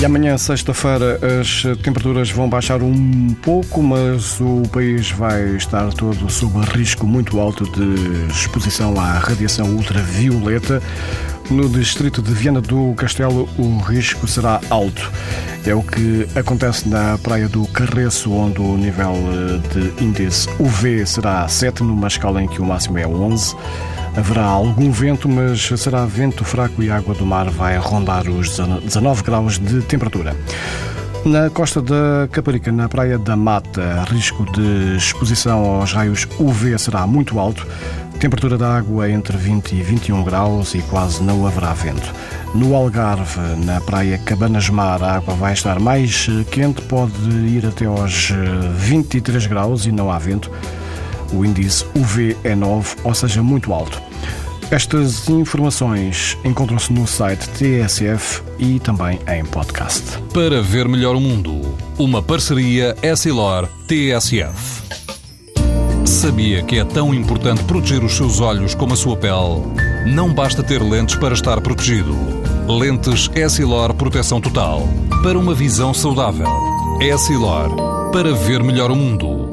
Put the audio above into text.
E amanhã, sexta-feira, as temperaturas vão baixar um pouco, mas o país vai estar todo sob risco muito alto de exposição à radiação ultravioleta. No distrito de Viana do Castelo, o risco será alto. É o que acontece na praia do Carreço, onde o nível de índice UV será 7, numa escala em que o máximo é 11. Haverá algum vento, mas será vento fraco e a água do mar vai rondar os 19 graus de temperatura. Na costa da Caparica, na Praia da Mata, risco de exposição aos raios UV será muito alto. Temperatura da água entre 20 e 21 graus e quase não haverá vento. No Algarve, na Praia Cabanas Mar, a água vai estar mais quente, pode ir até aos 23 graus e não há vento. O índice UV é 9, ou seja, muito alto. Estas informações encontram-se no site TSF e também em podcast. Para ver melhor o mundo, uma parceria Essilor-TSF. Sabia que é tão importante proteger os seus olhos como a sua pele? Não basta ter lentes para estar protegido. Lentes Essilor Proteção Total. Para uma visão saudável. Essilor. Para ver melhor o mundo.